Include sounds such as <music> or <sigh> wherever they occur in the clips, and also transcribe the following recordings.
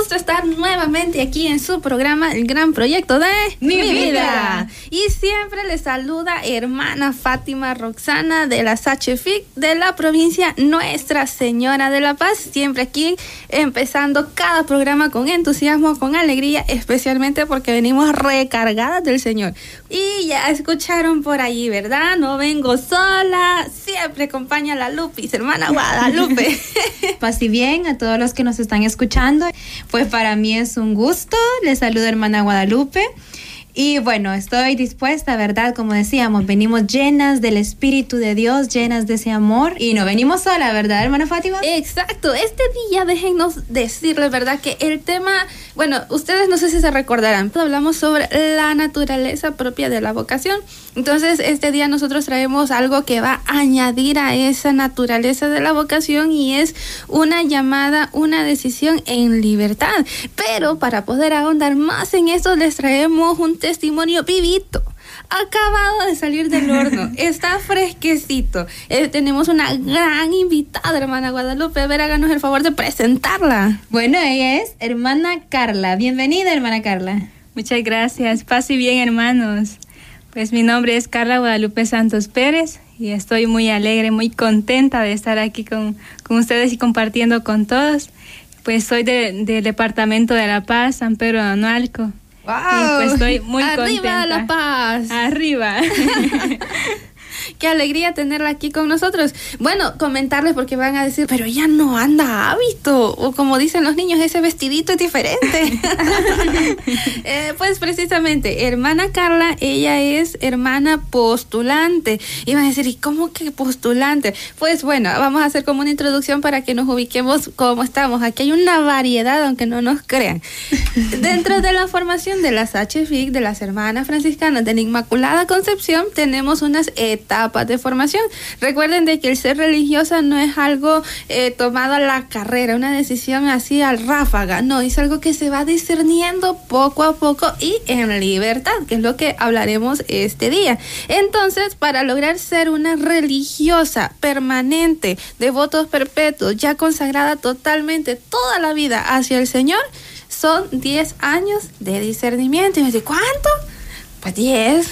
Estar nuevamente aquí en su programa El Gran Proyecto de Mi, vida. Y siempre les saluda hermana Fátima Roxana de la SHFIC de la provincia Nuestra Señora de la Paz. Siempre aquí empezando cada programa con entusiasmo, con alegría, especialmente porque venimos recargadas del Señor. Y ya escucharon por ahí, ¿verdad? No vengo sola, siempre acompaña la Lupis, hermana Guadalupe. <laughs> Paz y bien a todos los que nos están escuchando. Pues para mí es un gusto. Les saludo hermana Guadalupe. Y bueno, estoy dispuesta, ¿verdad? Como decíamos, venimos llenas del Espíritu de Dios, llenas de ese amor y no venimos sola, ¿verdad, hermana Fátima? Exacto, este día déjenos decirles, ¿verdad? Que el tema, bueno, ustedes no sé si se recordarán, hablamos sobre la naturaleza propia de la vocación. Entonces, este día nosotros traemos algo que va a añadir a esa naturaleza de la vocación y es una llamada, una decisión en libertad. Pero para poder ahondar más en esto, les traemos un testimonio vivito acabado de salir del horno, <laughs> está fresquecito. Eh, tenemos una gran invitada, hermana Guadalupe. A ver, háganos el favor de presentarla. Bueno, ella es hermana Carla. Bienvenida, hermana Carla. Muchas gracias. Paz y bien, hermanos. Pues mi nombre es Carla Guadalupe Santos Pérez y estoy muy alegre, muy contenta de estar aquí con, con ustedes y compartiendo con todos. Pues soy del Departamento de La Paz, San Pedro de Anualco. Wow. Y pues estoy muy Arriba contenta. La Paz. Arriba. <laughs> Qué alegría tenerla aquí con nosotros. Bueno, comentarles porque van a decir, pero ella no anda hábito. O como dicen los niños, ese vestidito es diferente. <laughs> eh, pues precisamente, hermana Carla, ella es hermana postulante. Y van a decir, ¿y cómo que postulante? Pues bueno, vamos a hacer como una introducción para que nos ubiquemos cómo estamos. Aquí hay una variedad, aunque no nos crean. Dentro de la formación de las HFIC, de las hermanas franciscanas de la Inmaculada Concepción, tenemos unas etapas de formación. Recuerden de que el ser religiosa no es algo eh, tomado a la carrera, una decisión así al ráfaga, no, es algo que se va discerniendo poco a poco y en libertad, que es lo que hablaremos este día. Entonces, para lograr ser una religiosa permanente, de votos perpetuos, ya consagrada totalmente toda la vida hacia el Señor, son 10 años de discernimiento. Y me dice, ¿cuánto? Pues 10.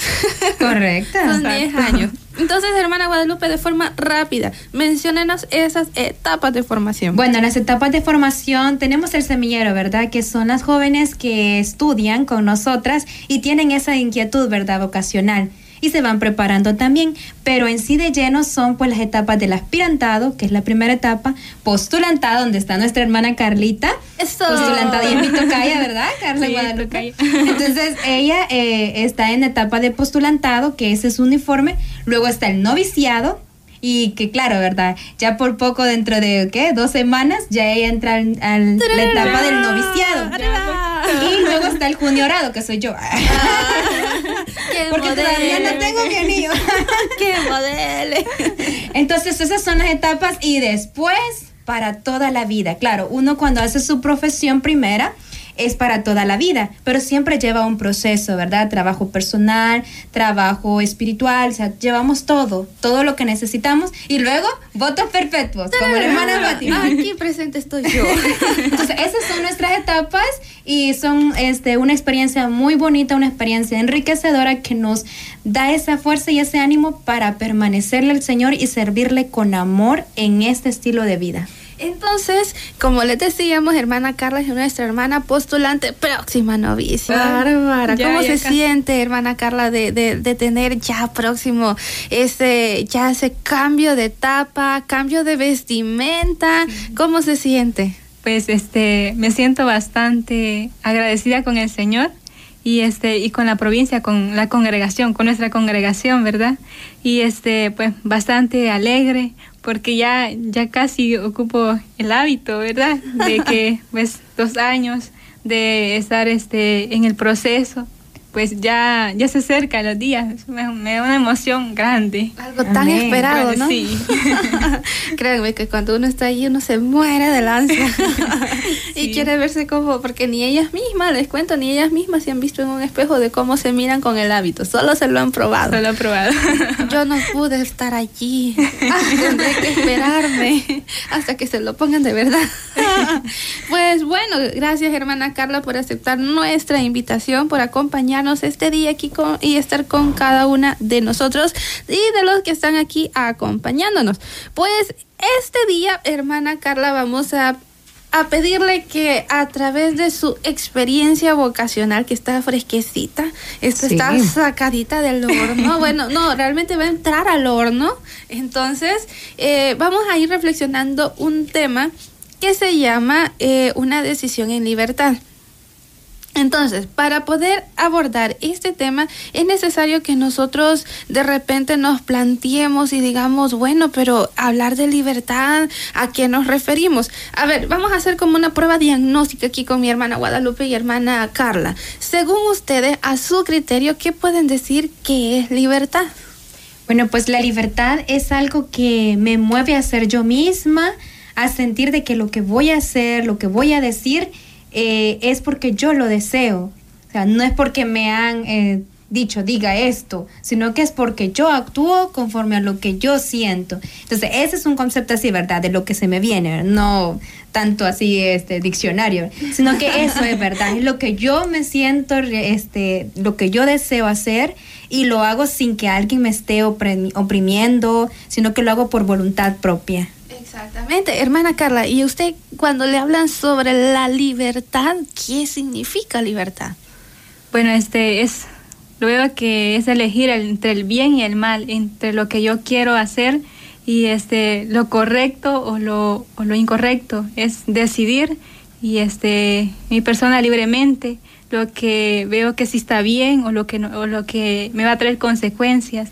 Correcto. <laughs> Son 10 años. Entonces, hermana Guadalupe, de forma rápida, menciónenos esas etapas de formación. Bueno, en las etapas de formación tenemos el semillero, ¿verdad? Que son las jóvenes que estudian con nosotras y tienen esa inquietud, ¿verdad? Vocacional y se van preparando también, pero en sí de lleno son pues las etapas del aspirantado, que es la primera etapa, postulantado, donde está nuestra hermana Carlita, Eso. postulantado y en mi tocaya, ¿verdad? <laughs> Carla Sí, Guadalupe. Entonces ella eh, está en etapa de postulantado, que ese es su uniforme, luego está el noviciado, y que claro, ¿verdad? Ya por poco dentro de, ¿qué? Dos semanas, ya ella entra al- al- la etapa del noviciado. Y luego está el juniorado, que soy yo. <laughs> ¡Qué Porque todavía no modelo! tengo mi anillo. <laughs> ¡Qué modelo! Entonces, esas son las etapas y después para toda la vida. Claro, uno cuando hace su profesión primera es para toda la vida, pero siempre lleva un proceso, ¿verdad? Trabajo personal, trabajo espiritual, o sea, llevamos todo, todo lo que necesitamos y luego votos perpetuos, como la hermana Fátima. Aquí presente estoy yo. <laughs> Entonces, esas son nuestras etapas y son este, una experiencia muy bonita, una experiencia enriquecedora que nos da esa fuerza y ese ánimo para permanecerle al Señor y servirle con amor en este estilo de vida. Entonces, como les decíamos, hermana Carla es nuestra hermana postulante, próxima novicia. Ah, Bárbara, ya, ¿cómo ya se siente, hermana Carla, de, de, de tener ya próximo ese, ya ese cambio de etapa, cambio de vestimenta? ¿Cómo se siente? Pues este, me siento bastante agradecida con el Señor y este y con la provincia, con la congregación, con nuestra congregación, ¿verdad? Y este, pues bastante alegre porque ya ya casi ocupo el hábito, ¿verdad? De que <laughs> pues dos años de estar este en el proceso pues ya, ya se acercan los días. Me, me da una emoción grande. Algo tan esperado, ¿no? Sí. <laughs> Créanme que cuando uno está ahí uno se muere de ansia <laughs> y quiere verse como, porque ni ellas mismas, les cuento, ni ellas mismas se han visto en un espejo de cómo se miran con el hábito, solo se lo han probado. Solo probado. <laughs> Yo no pude estar allí, tendré que esperarme hasta que se lo pongan de verdad. pues bueno, gracias hermana Carla por aceptar nuestra invitación, por acompañarnos este día aquí con, y estar con cada una de nosotros y de los que están aquí acompañándonos. Pues este día, hermana Carla, vamos a a pedirle que a través de su experiencia vocacional, que está fresquecita, esta está sacadita del horno, <laughs> bueno, no, realmente va a entrar al horno, entonces eh, vamos a ir reflexionando un tema que se llama eh, una decisión en libertad. Entonces, para poder abordar este tema es necesario que nosotros de repente nos planteemos y digamos, bueno, pero hablar de libertad, ¿a qué nos referimos? A ver, vamos a hacer como una prueba diagnóstica aquí con mi hermana Guadalupe y hermana Carla. Según ustedes, a su criterio, ¿qué pueden decir que es libertad? Bueno, pues la libertad es algo que me mueve a ser yo misma, a sentir de que lo que voy a hacer, lo que voy a decir, eh, es porque yo lo deseo. O sea, no es porque me han eh, dicho, diga esto, sino que es porque yo actúo conforme a lo que yo siento. Entonces, ese es un concepto así, ¿verdad? De lo que se me viene, no tanto así este diccionario, sino que eso es verdad, es lo que yo me siento, este, lo que yo deseo hacer y lo hago sin que alguien me esté oprimiendo, sino que lo hago por voluntad propia. Exactamente, hermana Carla, y usted cuando le hablan sobre la libertad, ¿qué significa libertad? Bueno, este es, lo veo que es elegir entre el bien y el mal, entre lo que yo quiero hacer y este lo correcto o lo, o lo incorrecto, es decidir y este mi persona libremente lo que veo que sí está bien o lo que no, o lo que me va a traer consecuencias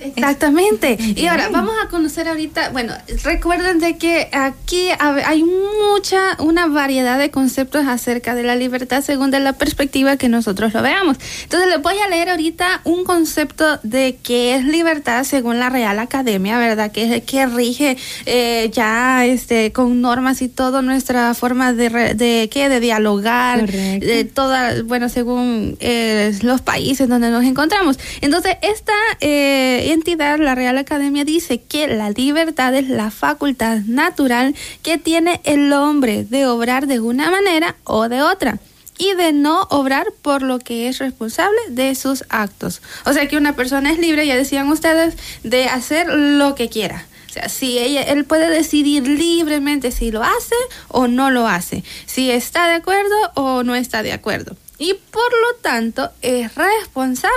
Exactamente. Y ahora vamos a conocer ahorita, bueno, recuerden de que aquí hay mucha, una variedad de conceptos acerca de la libertad según de la perspectiva que nosotros lo veamos. Entonces les voy a leer ahorita un concepto de qué es libertad según la Real Academia, ¿verdad? Que es que rige eh, ya este con normas y todo nuestra forma de, de ¿qué? de dialogar, de toda, bueno, según eh, los países donde nos encontramos. Entonces, esta eh, entidad, la Real Academia dice que la libertad es la facultad natural que tiene el hombre de obrar de una manera o de otra y de no obrar por lo que es responsable de sus actos. O sea que una persona es libre, ya decían ustedes, de hacer lo que quiera. O sea, si ella, él puede decidir libremente si lo hace o no lo hace, si está de acuerdo o no está de acuerdo y por lo tanto es responsable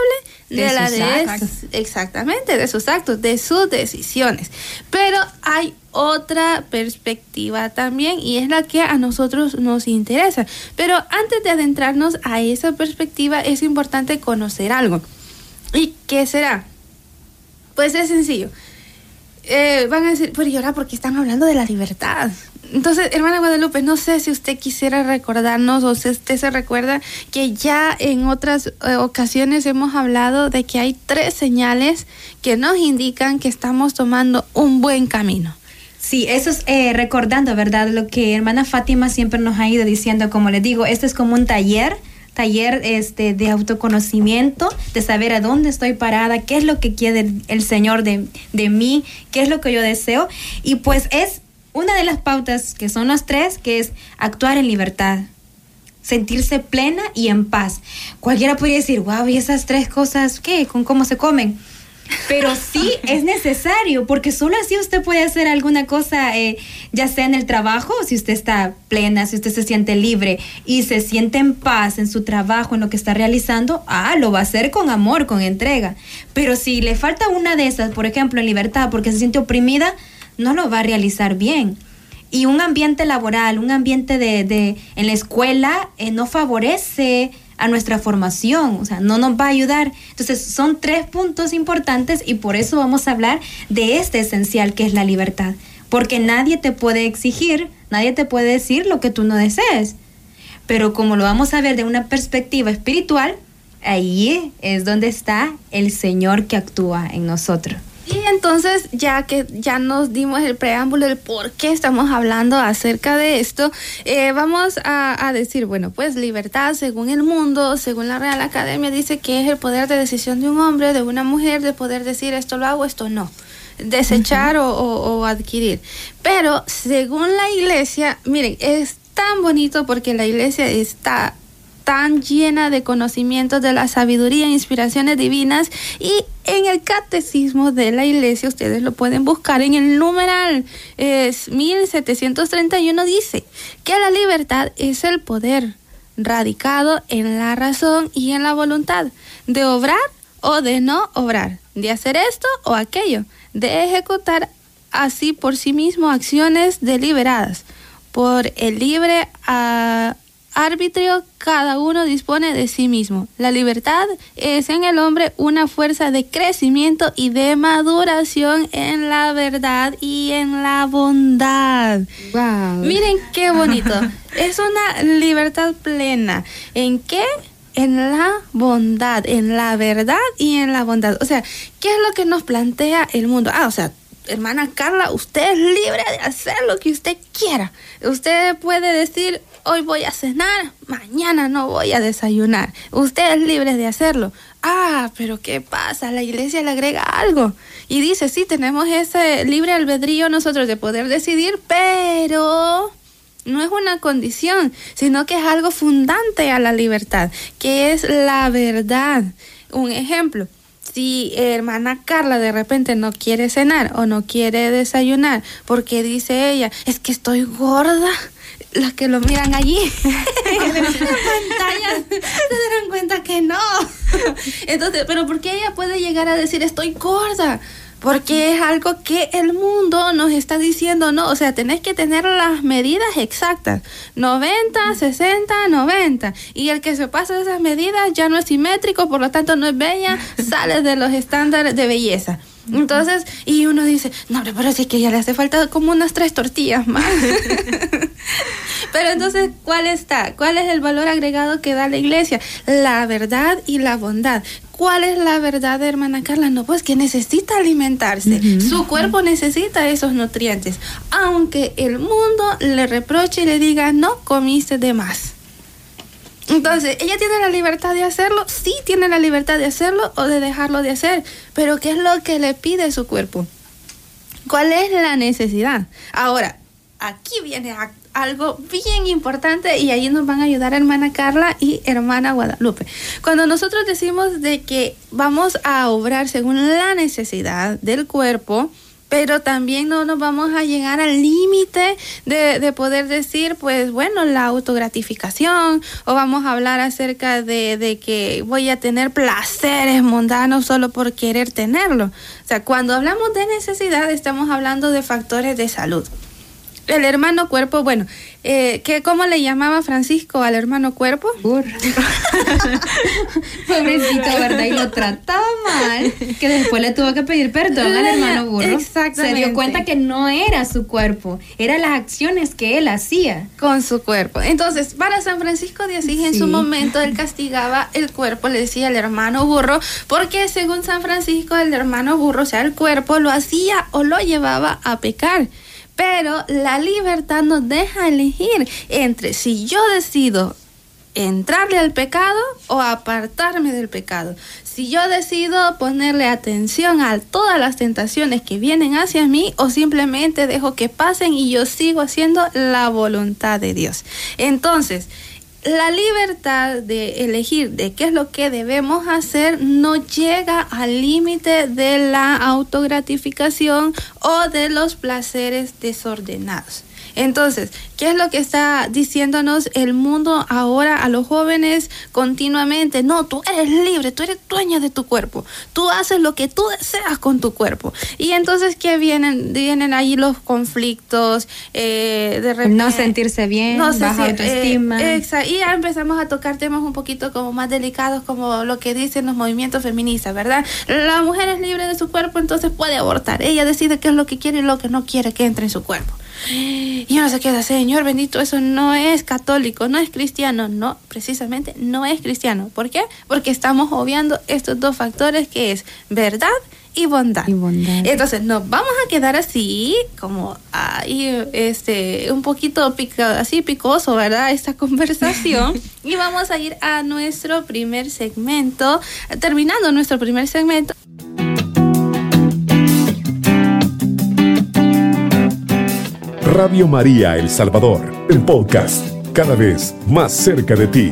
de, la de exactamente de sus actos, de sus decisiones. Pero hay otra perspectiva también y es la que a nosotros nos interesa. Pero antes de adentrarnos a esa perspectiva es importante conocer algo. ¿Y qué será? Pues es sencillo. Eh, van a decir, pero ¿y ahora por qué están hablando de la libertad? Entonces, hermana Guadalupe, no sé si usted quisiera recordarnos o si usted se recuerda que ya en otras eh, ocasiones hemos hablado de que hay tres señales que nos indican que estamos tomando un buen camino. Sí, eso es eh, recordando, ¿verdad? Lo que hermana Fátima siempre nos ha ido diciendo, como les digo, esto es como un taller taller este, de autoconocimiento, de saber a dónde estoy parada, qué es lo que quiere el Señor de, de mí, qué es lo que yo deseo. Y pues es una de las pautas, que son las tres, que es actuar en libertad, sentirse plena y en paz. Cualquiera podría decir, wow, ¿y esas tres cosas qué? ¿Con cómo se comen? Pero sí <laughs> es necesario, porque solo así usted puede hacer alguna cosa, eh, ya sea en el trabajo, si usted está plena, si usted se siente libre y se siente en paz en su trabajo, en lo que está realizando, ah, lo va a hacer con amor, con entrega. Pero si le falta una de esas, por ejemplo, en libertad, porque se siente oprimida, no lo va a realizar bien. Y un ambiente laboral, un ambiente de, de en la escuela eh, no favorece a nuestra formación, o sea, no nos va a ayudar. Entonces, son tres puntos importantes y por eso vamos a hablar de este esencial que es la libertad. Porque nadie te puede exigir, nadie te puede decir lo que tú no desees. Pero como lo vamos a ver de una perspectiva espiritual, ahí es donde está el Señor que actúa en nosotros. Y entonces, ya que ya nos dimos el preámbulo del por qué estamos hablando acerca de esto, eh, vamos a, a, decir, bueno, pues libertad según el mundo, según la Real Academia, dice que es el poder de decisión de un hombre, de una mujer, de poder decir esto lo hago, esto no desechar uh -huh. o, o, o adquirir. Pero según la iglesia, miren, es tan bonito porque la iglesia está tan llena de conocimientos de la sabiduría e inspiraciones divinas. Y en el catecismo de la iglesia ustedes lo pueden buscar en el numeral es 1731 dice que la libertad es el poder radicado en la razón y en la voluntad de obrar o de no obrar, de hacer esto o aquello, de ejecutar así por sí mismo acciones deliberadas por el libre uh, arbitrio cada uno dispone de sí mismo. La libertad es en el hombre una fuerza de crecimiento y de maduración en la verdad y en la bondad. Wow. Miren qué bonito. <laughs> es una libertad plena. ¿En qué? En la bondad, en la verdad y en la bondad. O sea, ¿qué es lo que nos plantea el mundo? Ah, o sea, hermana Carla, usted es libre de hacer lo que usted quiera. Usted puede decir, hoy voy a cenar, mañana no voy a desayunar. Usted es libre de hacerlo. Ah, pero ¿qué pasa? La iglesia le agrega algo. Y dice, sí, tenemos ese libre albedrío nosotros de poder decidir, pero no es una condición, sino que es algo fundante a la libertad, que es la verdad. Un ejemplo, si hermana Carla de repente no quiere cenar o no quiere desayunar porque dice ella, es que estoy gorda, las que lo miran allí <laughs> en la pantalla se darán cuenta que no. <laughs> Entonces, pero ¿por qué ella puede llegar a decir estoy gorda? Porque es algo que el mundo nos está diciendo, no, o sea, tenés que tener las medidas exactas, 90, 60, 90. Y el que se pasa de esas medidas ya no es simétrico, por lo tanto no es bella, <laughs> sale de los estándares de belleza. Entonces, y uno dice, no, pero sí que ya le hace falta como unas tres tortillas más. <laughs> pero entonces, ¿cuál está? ¿Cuál es el valor agregado que da la iglesia? La verdad y la bondad. ¿Cuál es la verdad, hermana Carla? No, pues que necesita alimentarse. Uh -huh. Su cuerpo necesita esos nutrientes. Aunque el mundo le reproche y le diga, no comiste de más. Entonces, ¿ella tiene la libertad de hacerlo? Sí, tiene la libertad de hacerlo o de dejarlo de hacer. Pero ¿qué es lo que le pide su cuerpo? ¿Cuál es la necesidad? Ahora, aquí viene algo bien importante y ahí nos van a ayudar hermana Carla y hermana Guadalupe. Cuando nosotros decimos de que vamos a obrar según la necesidad del cuerpo, pero también no nos vamos a llegar al límite de, de, poder decir, pues bueno, la autogratificación, o vamos a hablar acerca de, de, que voy a tener placeres mundanos solo por querer tenerlo. O sea, cuando hablamos de necesidad, estamos hablando de factores de salud. El hermano cuerpo, bueno, eh, ¿qué, ¿cómo le llamaba Francisco al hermano cuerpo? Burro. <laughs> Pobrecito, ¿verdad? Y lo trataba mal. Que después le tuvo que pedir perdón al hermano burro. Exactamente. Se dio cuenta que no era su cuerpo, eran las acciones que él hacía. Con su cuerpo. Entonces, para San Francisco de Asís, sí. en su momento, él castigaba el cuerpo, le decía al hermano burro, porque según San Francisco, el hermano burro, o sea, el cuerpo, lo hacía o lo llevaba a pecar. Pero la libertad nos deja elegir entre si yo decido entrarle al pecado o apartarme del pecado. Si yo decido ponerle atención a todas las tentaciones que vienen hacia mí o simplemente dejo que pasen y yo sigo haciendo la voluntad de Dios. Entonces, la libertad de elegir de qué es lo que debemos hacer no llega al límite de la autogratificación o de los placeres desordenados. Entonces, ¿qué es lo que está diciéndonos el mundo ahora a los jóvenes continuamente? No, tú eres libre, tú eres dueña de tu cuerpo, tú haces lo que tú deseas con tu cuerpo. Y entonces, ¿qué vienen? Vienen ahí los conflictos, eh, de repente, No sentirse bien, no baja si- autoestima. eh, exacto. Y ya empezamos a tocar temas un poquito como más delicados, como lo que dicen los movimientos feministas, ¿verdad? La mujer es libre de su cuerpo, entonces puede abortar. Ella decide qué es lo que quiere y lo que no quiere que entre en su cuerpo. Y uno se queda, Señor bendito, eso no es católico, no es cristiano. No, precisamente no es cristiano. ¿Por qué? Porque estamos obviando estos dos factores que es verdad y bondad. Y bondad. Entonces nos vamos a quedar así, como ahí, este, un poquito así picoso, ¿verdad? Esta <laughs> conversación. <laughs> y vamos a ir a nuestro primer segmento, terminando nuestro primer segmento. Radio María El Salvador, el podcast, cada vez más cerca de ti.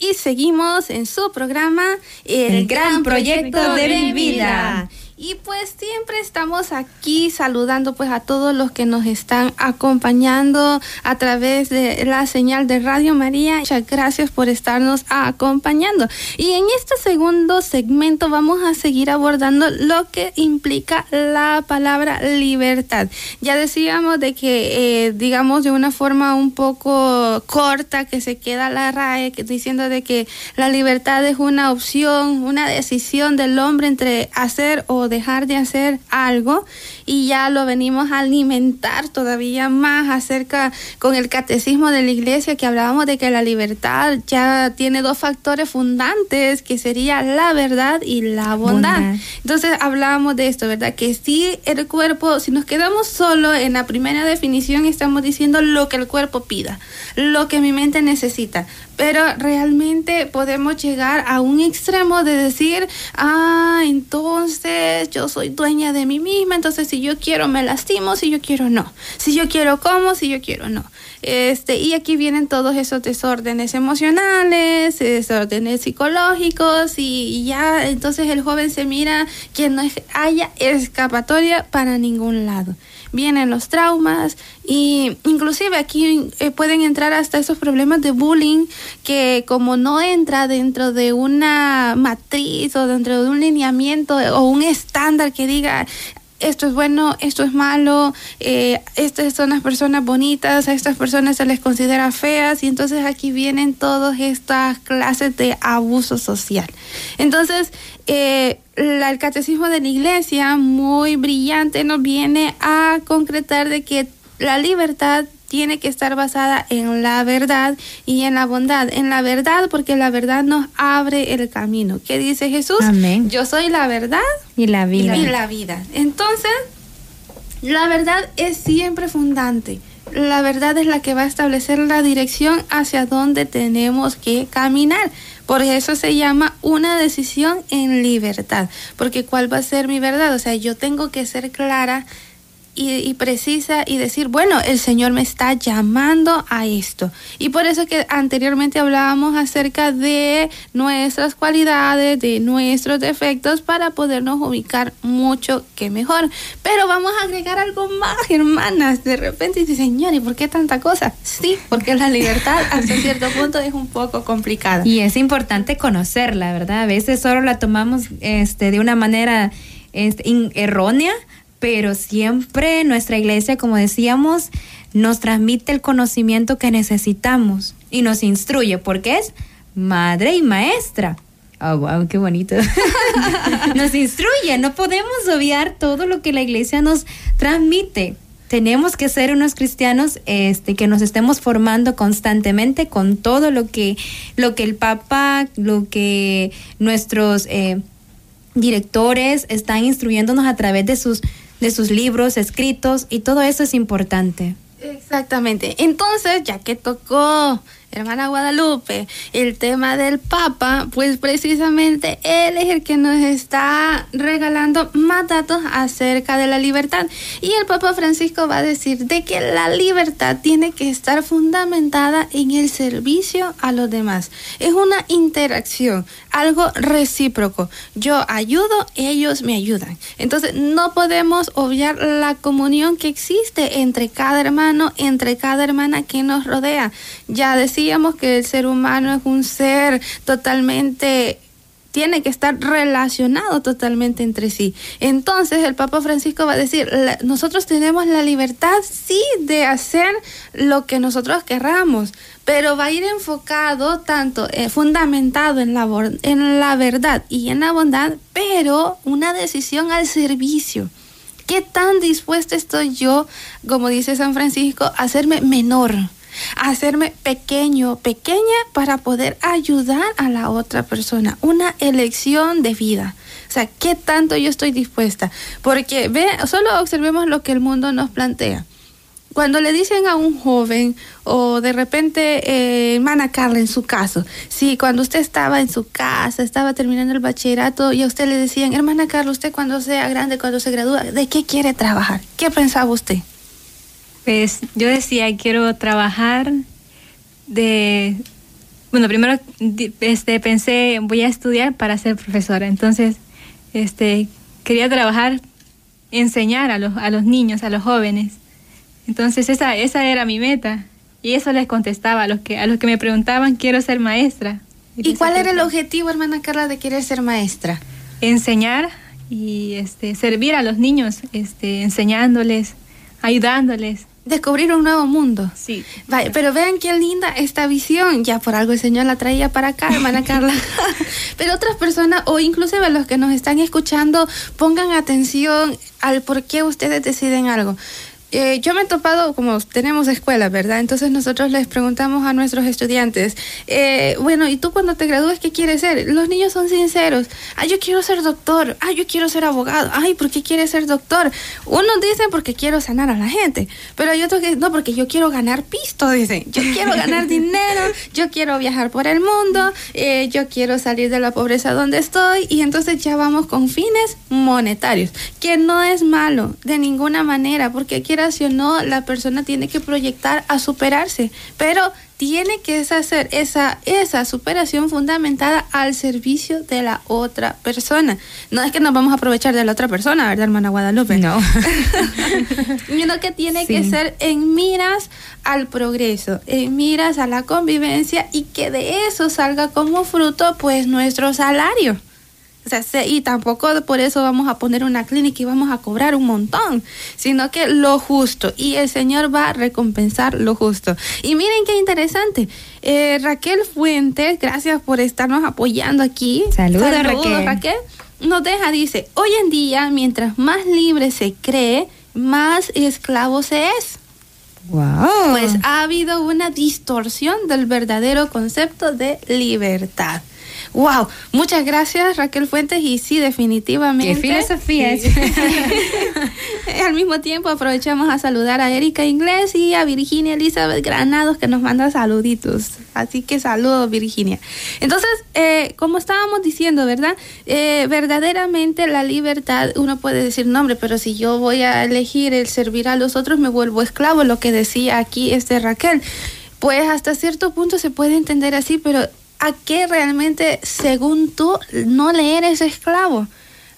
Y seguimos en su programa El, gran proyecto de mi vida. Y pues siempre estamos aquí saludando pues a todos los que nos están acompañando a través de la señal de Radio María. Muchas gracias por estarnos acompañando. Y en este segundo segmento vamos a seguir abordando lo que implica la palabra libertad. Ya decíamos de que, eh, digamos, de una forma un poco corta que se queda la RAE que, diciendo de que la libertad es una opción, una decisión del hombre entre hacer o dejar de hacer algo y ya lo venimos a alimentar todavía más acerca con el catecismo de la iglesia que hablábamos de que la libertad ya tiene dos factores fundantes que sería la verdad y la bondad. Bondad. Entonces hablábamos de esto, ¿verdad? Que si el cuerpo, si nos quedamos solo en la primera definición, estamos diciendo lo que el cuerpo pida, lo que mi mente necesita. Pero realmente podemos llegar a un extremo de decir, ah, entonces yo soy dueña de mí misma, entonces si yo quiero me lastimo, si yo quiero no. Si yo quiero como, si yo quiero no. Este, y aquí vienen todos esos desórdenes emocionales, desórdenes psicológicos y, y ya entonces el joven se mira que no haya escapatoria para ningún lado. Vienen los traumas y inclusive aquí eh, pueden entrar hasta esos problemas de bullying que como no entra dentro de una matriz o dentro de un lineamiento o un estándar que diga esto es bueno, esto es malo, eh, estas son las personas bonitas, a estas personas se les considera feas y entonces aquí vienen todas estas clases de abuso social. Entonces, eh, el catecismo de la iglesia, muy brillante, nos viene a concretar de que la libertad tiene que estar basada en la verdad y en la bondad. En la verdad, porque la verdad nos abre el camino. ¿Qué dice Jesús? Amén. Yo soy la verdad Y la vida. y la vida. Entonces, la verdad es siempre fundante. La verdad es la que va a establecer la dirección hacia donde tenemos que caminar. Por eso se llama una decisión en libertad. Porque ¿cuál va a ser mi verdad? O sea, yo tengo que ser clara y, y precisa y decir, bueno, el Señor me está llamando a esto. Y por eso que anteriormente hablábamos acerca de nuestras cualidades, de nuestros defectos, para podernos ubicar mucho que mejor. Pero vamos a agregar algo más, hermanas. De repente dice, Señor, ¿y por qué tanta cosa? Sí, porque la libertad hasta cierto punto es un poco complicada. Y es importante conocerla, ¿verdad? A veces solo la tomamos este, de una manera este, in- errónea, pero siempre nuestra iglesia, como decíamos, nos transmite el conocimiento que necesitamos y nos instruye, porque es madre y maestra. Oh, wow, qué bonito. <laughs> nos instruye, no podemos obviar todo lo que la iglesia nos transmite. Tenemos que ser unos cristianos este, que nos estemos formando constantemente con todo lo que, lo que el Papa, lo que nuestros eh, directores están instruyéndonos a través de sus, de sus libros escritos y todo eso es importante. Exactamente. Entonces, ya que tocó hermana Guadalupe el tema del Papa, pues precisamente él es el que nos está regalando más datos acerca de la libertad. Y el Papa Francisco va a decir de que la libertad tiene que estar fundamentada en el servicio a los demás. Es una interacción, algo recíproco. Yo ayudo, ellos me ayudan. Entonces, no podemos obviar la comunión que existe entre cada hermano, entre cada hermana que nos rodea. Ya decíamos que el ser humano es un ser totalmente tiene que estar relacionado totalmente entre sí. Entonces el Papa Francisco va a decir, nosotros tenemos la libertad, sí, de hacer lo que nosotros querramos, pero va a ir enfocado tanto, eh, fundamentado en la, en la verdad y en la bondad, pero una decisión al servicio. ¿Qué tan dispuesta estoy yo, como dice San Francisco, a hacerme menor? Hacerme pequeño, pequeña para poder ayudar a la otra persona. Una elección de vida. O sea, ¿qué tanto yo estoy dispuesta? Porque ve, solo observemos lo que el mundo nos plantea. Cuando le dicen a un joven o de repente, eh, hermana Carla, en su caso, si cuando usted estaba en su casa, estaba terminando el bachillerato y a usted le decían, hermana Carla, usted cuando sea grande, cuando se gradúa, ¿de qué quiere trabajar? ¿Qué pensaba usted? Pues yo decía, quiero trabajar de... Bueno, primero este, pensé, voy a estudiar para ser profesora. Entonces, este, quería trabajar, enseñar a los, a los niños, a los jóvenes. Entonces esa, esa era mi meta. Y eso les contestaba a los que, a los que me preguntaban, quiero ser maestra. ¿Y, cuál era el objetivo, hermana Carla, de querer ser maestra? Enseñar y este, servir a los niños, este, enseñándoles, ayudándoles. Descubrir un nuevo mundo. Sí. Vaya, pero vean qué linda esta visión. Ya por algo el Señor la traía para acá, <laughs> hermana Carla. <laughs> pero otras personas, o inclusive los que nos están escuchando, pongan atención al por qué ustedes deciden algo. Eh, yo me he topado, como tenemos escuela, ¿verdad? Entonces nosotros les preguntamos a nuestros estudiantes, eh, bueno, ¿y tú cuando te gradúes qué quieres ser? Los niños son sinceros. Ah, yo quiero ser doctor. Ah, yo quiero ser abogado. Ay, ¿por qué quieres ser doctor? Unos dicen porque quiero sanar a la gente, pero hay otros que no, porque yo quiero ganar pisto, dicen. Yo quiero ganar dinero, yo quiero viajar por el mundo, eh, yo quiero salir de la pobreza donde estoy y entonces ya vamos con fines monetarios, que no es malo de ninguna manera, porque quiero o no, la persona tiene que proyectar a superarse, pero tiene que hacer esa, esa superación fundamentada al servicio de la otra persona. No es que nos vamos a aprovechar de la otra persona, ¿verdad, hermana Guadalupe? No. <laughs> Sino que tiene que ser en miras al progreso, en miras a la convivencia y que de eso salga como fruto pues nuestro salario. O sea, y tampoco por eso vamos a poner una clínica y vamos a cobrar un montón, sino que lo justo. Y el Señor va a recompensar lo justo. Y miren qué interesante. Eh, Raquel Fuentes, gracias por estarnos apoyando aquí. Saludos, Raquel. Raquel. Nos deja, dice, hoy en día, mientras más libre se cree, más esclavo se es. Wow. Pues ha habido una distorsión del verdadero concepto de libertad. Wow, muchas gracias Raquel Fuentes y sí, definitivamente. Qué filosofía. <laughs> Al mismo tiempo aprovechamos a saludar a Erika Inglés y a Virginia Elizabeth Granados que nos manda saluditos. Así que saludos Virginia. Entonces, eh, como estábamos diciendo, ¿verdad? Eh, verdaderamente la libertad, uno puede decir, nombre, pero si yo voy a elegir el servir a los otros, me vuelvo esclavo, lo que decía aquí este Raquel. Pues hasta cierto punto se puede entender así, pero a qué realmente, según tú, no le eres esclavo.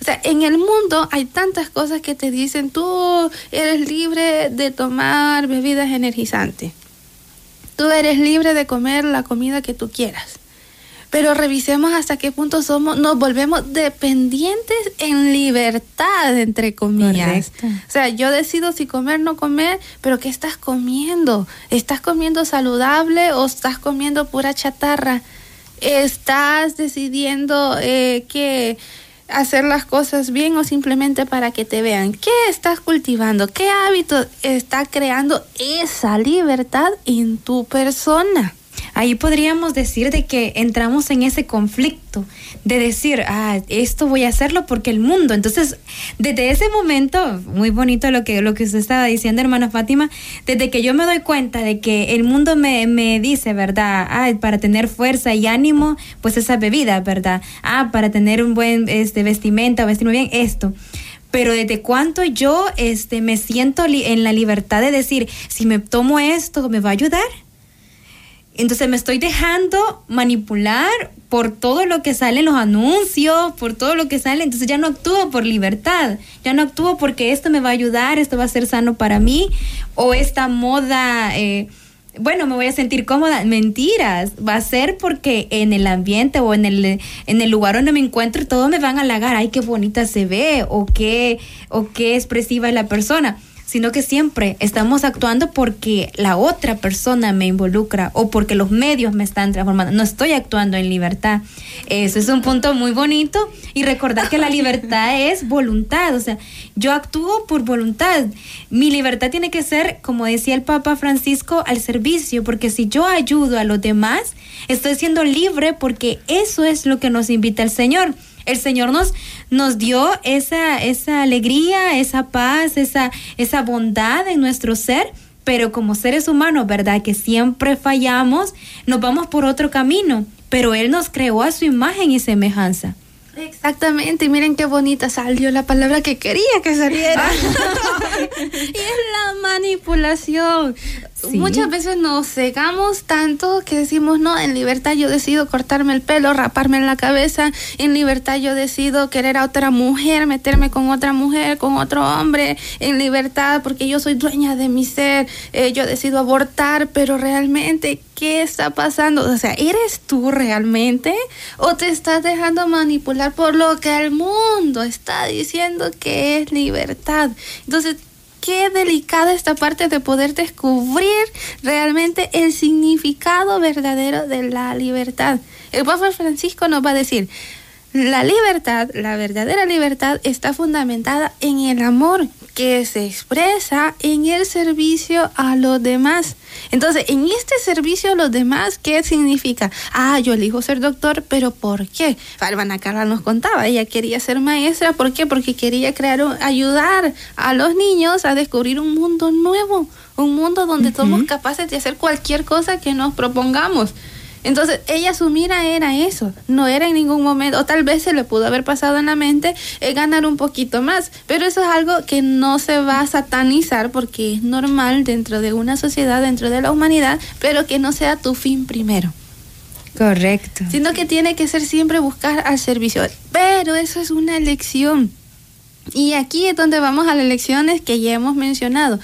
O sea, en el mundo hay tantas cosas que te dicen, tú eres libre de tomar bebidas energizantes. Tú eres libre de comer la comida que tú quieras. Pero revisemos hasta qué punto somos, nos volvemos dependientes en libertad, entre comillas. O sea, yo decido si comer o no comer, pero ¿qué estás comiendo? ¿Estás comiendo saludable o estás comiendo pura chatarra? Estás decidiendo eh, que hacer las cosas bien o simplemente para que te vean. ¿Qué estás cultivando? ¿Qué hábito está creando esa libertad en tu persona? ahí podríamos decir de que entramos en ese conflicto de decir, ah, esto voy a hacerlo porque el mundo. Entonces, desde ese momento, muy bonito lo que, lo que usted estaba diciendo, hermana Fátima, desde que yo me doy cuenta de que el mundo me, me dice, ¿verdad? Ah, para tener fuerza y ánimo, pues esa bebida, ¿verdad? Ah, para tener un buen este, vestimenta, vestirme bien, esto pero desde cuánto yo este me siento en la libertad de decir si me tomo esto me va a ayudar entonces me estoy dejando manipular por todo lo que sale en los anuncios, por todo lo que sale. Entonces ya no actúo por libertad, ya no actúo porque esto me va a ayudar, esto va a ser sano para mí, o esta moda, eh, bueno, me voy a sentir cómoda. Mentiras, va a ser porque en el ambiente o en el, en el lugar donde me encuentro todos me van a halagar, ay, qué bonita se ve, o qué, o qué expresiva es la persona sino que siempre estamos actuando porque la otra persona me involucra o porque los medios me están transformando. No estoy actuando en libertad. Eso es un punto muy bonito y recordar que la <laughs> libertad es voluntad, o sea, yo actúo por voluntad. Mi libertad tiene que ser, como decía el Papa Francisco, al servicio, porque si yo ayudo a los demás, estoy siendo libre porque eso es lo que nos invita el Señor. El Señor nos, nos dio esa, esa alegría, esa paz, esa, esa bondad en nuestro ser, pero como seres humanos, ¿verdad? Que siempre fallamos, nos vamos por otro camino, pero Él nos creó a su imagen y semejanza. Exactamente, y miren qué bonita salió la palabra que quería que saliera. <laughs> <laughs> y es la manipulación. Muchas veces nos cegamos tanto que decimos, no, en libertad yo decido cortarme el pelo, raparme en la cabeza, en libertad yo decido querer a otra mujer, meterme con otra mujer, con otro hombre, en libertad porque yo soy dueña de mi ser, eh, yo decido abortar, pero realmente, ¿qué está pasando? O sea, ¿eres tú realmente o te estás dejando manipular por lo que el mundo está diciendo que es libertad? Entonces, qué delicada esta parte de poder descubrir realmente el significado verdadero de la libertad. El Papa Francisco nos va a decir, la libertad, la verdadera libertad está fundamentada en el amor que se expresa en el servicio a los demás. Entonces, en este servicio a los demás, ¿qué significa? Ah, yo elijo ser doctor, pero ¿por qué? Albana Carla nos contaba, ella quería ser maestra, ¿por qué? Porque quería crear, ayudar a los niños a descubrir un mundo nuevo, un mundo donde somos capaces de hacer cualquier cosa que nos propongamos. Entonces, ella su mira era eso, no era en ningún momento, o tal vez se le pudo haber pasado en la mente eh, ganar un poquito más, pero eso es algo que no se va a satanizar porque es normal dentro de una sociedad, dentro de la humanidad, pero que no sea tu fin primero. Correcto. Sino que tiene que ser siempre buscar al servicio. Pero eso es una elección. Y aquí es donde vamos a las elecciones que ya hemos mencionado.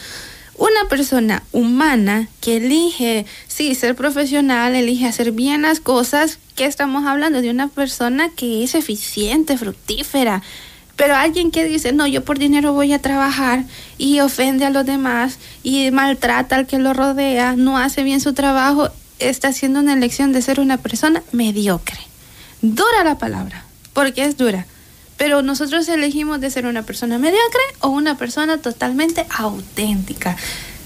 Una persona humana que elige, sí, ser profesional, elige hacer bien las cosas, ¿qué estamos hablando? De una persona que es eficiente, fructífera. Pero alguien que dice, no, yo por dinero voy a trabajar y ofende a los demás y maltrata al que lo rodea, no hace bien su trabajo, está haciendo una elección de ser una persona mediocre. Dura la palabra, porque es dura pero nosotros elegimos de ser una persona mediocre o una persona totalmente auténtica.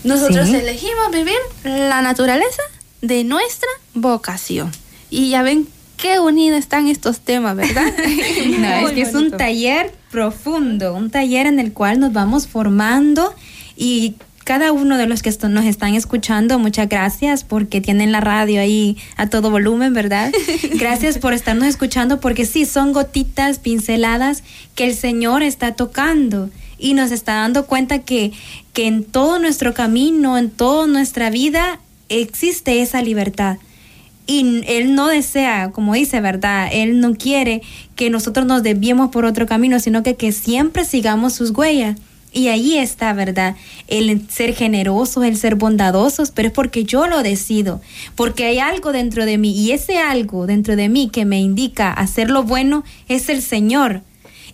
Nosotros elegimos vivir la naturaleza de nuestra vocación. Y ya ven qué unidos están estos temas, ¿verdad? <laughs> no, es que es un taller profundo, un taller en el cual nos vamos formando y cada uno de los que nos están escuchando, muchas gracias porque tienen la radio ahí a todo volumen, ¿verdad? <laughs> Gracias por estarnos escuchando porque sí, son gotitas, pinceladas que el Señor está tocando y nos está dando cuenta que, que en todo nuestro camino, en toda nuestra vida, existe esa libertad. Y Él no desea, como dice, ¿verdad? Él no quiere que nosotros nos desviemos por otro camino, sino que, que siempre sigamos sus huellas. Y ahí está, ¿verdad? El ser generosos, el ser bondadosos, pero es porque yo lo decido, porque hay algo dentro de mí y ese algo dentro de mí que me indica hacer lo bueno es el Señor.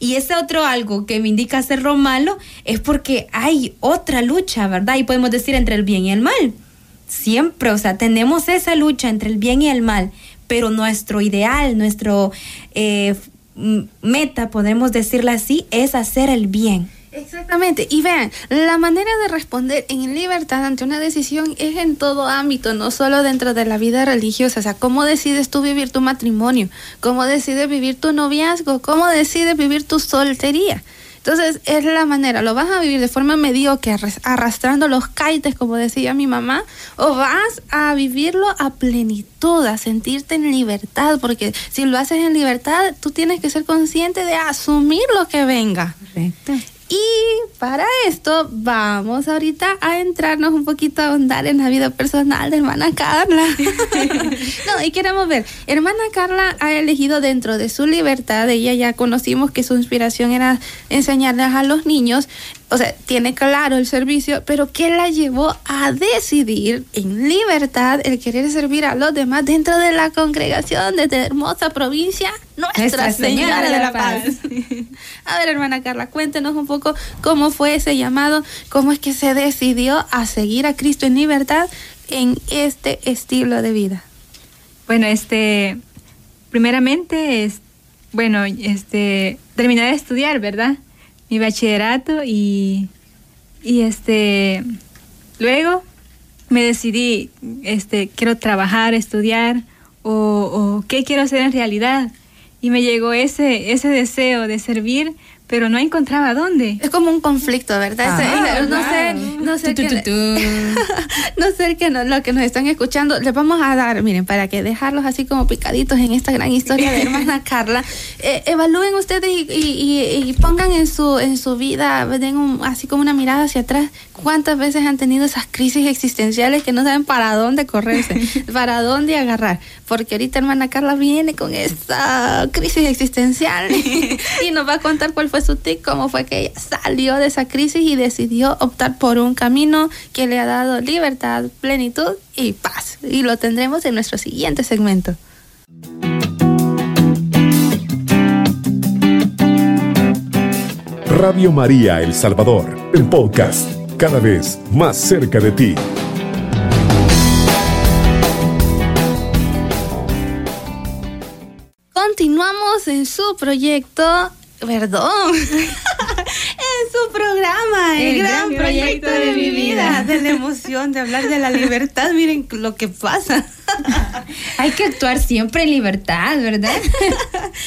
Y ese otro algo que me indica hacer lo malo es porque hay otra lucha, ¿verdad? Y podemos decir entre el bien y el mal. Siempre, o sea, tenemos esa lucha entre el bien y el mal, pero nuestro ideal, nuestro eh, meta, podemos decirlo así, es hacer el bien. Exactamente. Y vean, la manera de responder en libertad ante una decisión es en todo ámbito, no solo dentro de la vida religiosa. O sea, cómo decides tú vivir tu matrimonio, cómo decides vivir tu noviazgo, cómo decides vivir tu soltería. Entonces, es la manera, lo vas a vivir de forma mediocre, arrastrando los caites, como decía mi mamá, o vas a vivirlo a plenitud, a sentirte en libertad, porque si lo haces en libertad, tú tienes que ser consciente de asumir lo que venga. Correcto. Y para esto vamos ahorita a entrarnos un poquito a ahondar en la vida personal de hermana Carla. <laughs> no, y queremos ver, hermana Carla ha elegido dentro de su libertad, ella ya conocimos que su inspiración era enseñarles a los niños, o sea, tiene claro el servicio, pero ¿qué la llevó a decidir en libertad el querer servir a los demás dentro de la congregación de esta hermosa provincia? Nuestra, Señora, de la Paz. <laughs> a ver, hermana Carla, cuéntenos un poco cómo fue ese llamado, cómo es que se decidió a seguir a Cristo en libertad en este estilo de vida. Bueno, este, primeramente, es, bueno, este, terminar de estudiar, ¿verdad? Mi bachillerato y, y este, luego me decidí, este, quiero trabajar, estudiar o, o qué quiero hacer en realidad. Y me llegó ese, ese deseo de servir pero no encontraba dónde. Es como un conflicto, ¿verdad? Ah, no sé, <laughs> no sé, qué, no sé que lo que nos están escuchando, les vamos a dar, miren, para que dejarlos así como picaditos en esta gran historia de hermana <laughs> Carla, eh, evalúen ustedes y, y, y, pongan en su en su vida, den un, así como una mirada hacia atrás, cuántas veces han tenido esas crisis existenciales que no saben para dónde correrse, <laughs> para dónde agarrar, porque ahorita hermana Carla viene con esta crisis existencial y nos va a contar cuál fue su tic, cómo fue que ella salió de esa crisis y decidió optar por un camino que le ha dado libertad, plenitud y paz. Y lo tendremos en nuestro siguiente segmento. Radio María El Salvador, el podcast, cada vez más cerca de ti. Continuamos en su proyecto Perdón. <laughs> su programa, el, gran, proyecto, de, mi vida. De la emoción de hablar de la libertad. Miren lo que pasa. Hay que actuar siempre en libertad, ¿verdad?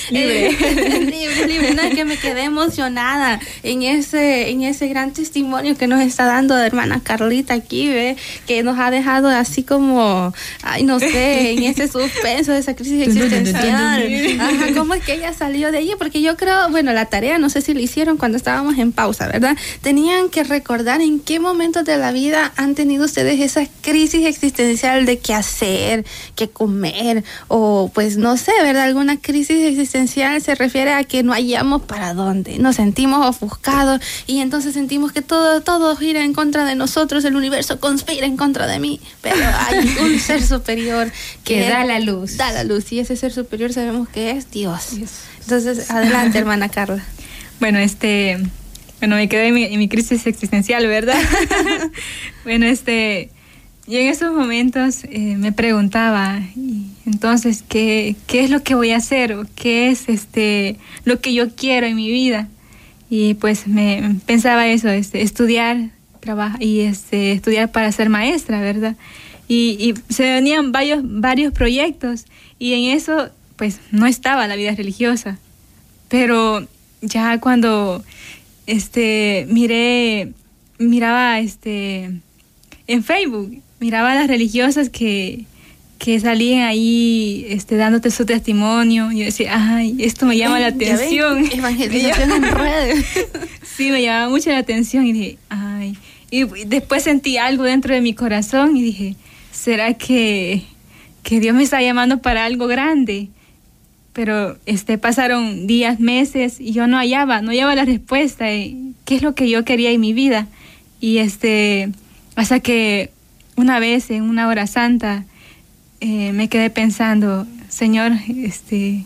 libre. libre, libre. No, es que me quedé emocionada en ese, en ese gran testimonio que nos está dando la hermana Carlita aquí, ¿ve? Que nos ha dejado así como, ay, no sé, en ese suspenso de esa crisis existencial. Ajá, ¿cómo es que ella salió de allí? Porque yo creo, bueno, la tarea, no sé si lo hicieron cuando estábamos en pausa, ¿verdad? Tenían que recordar en qué momentos de la vida han tenido ustedes esa crisis existencial de qué hacer que comer o pues no sé, ¿verdad? Alguna crisis existencial se refiere a que no hallamos para dónde, nos sentimos ofuscados y entonces sentimos que todo, todo gira en contra de nosotros, el universo conspira en contra de mí, pero hay un <laughs> ser superior que, da la luz. Da la luz y ese ser superior sabemos que es Dios. Entonces, adelante, hermana Carla. Bueno, este, bueno, me quedé en mi, en mi crisis existencial, ¿verdad? <laughs> bueno, este, y en esos momentos eh, me preguntaba, entonces, ¿qué, ¿qué es lo que voy a hacer? ¿Qué es este, lo que yo quiero en mi vida? Y pues me pensaba eso, este, estudiar trabajar y este, estudiar para ser maestra, ¿verdad? Y, y, se venían varios, varios proyectos y en eso pues no estaba la vida religiosa. Pero ya cuando este, miré, miraba este, en Facebook miraba a las religiosas que, que salían ahí este, dándote su testimonio. Y yo decía, ay, esto me llama la atención. <laughs> Evangelización en redes. <laughs> sí, me llamaba mucho la atención y dije, ay. Y después sentí algo dentro de mi corazón y dije, ¿será que, que Dios me está llamando para algo grande? Pero este, pasaron días, meses y yo no hallaba, no hallaba la respuesta. ¿Qué es lo que yo quería en mi vida? Y este, hasta que una vez en una hora santa eh, me quedé pensando, Señor, este,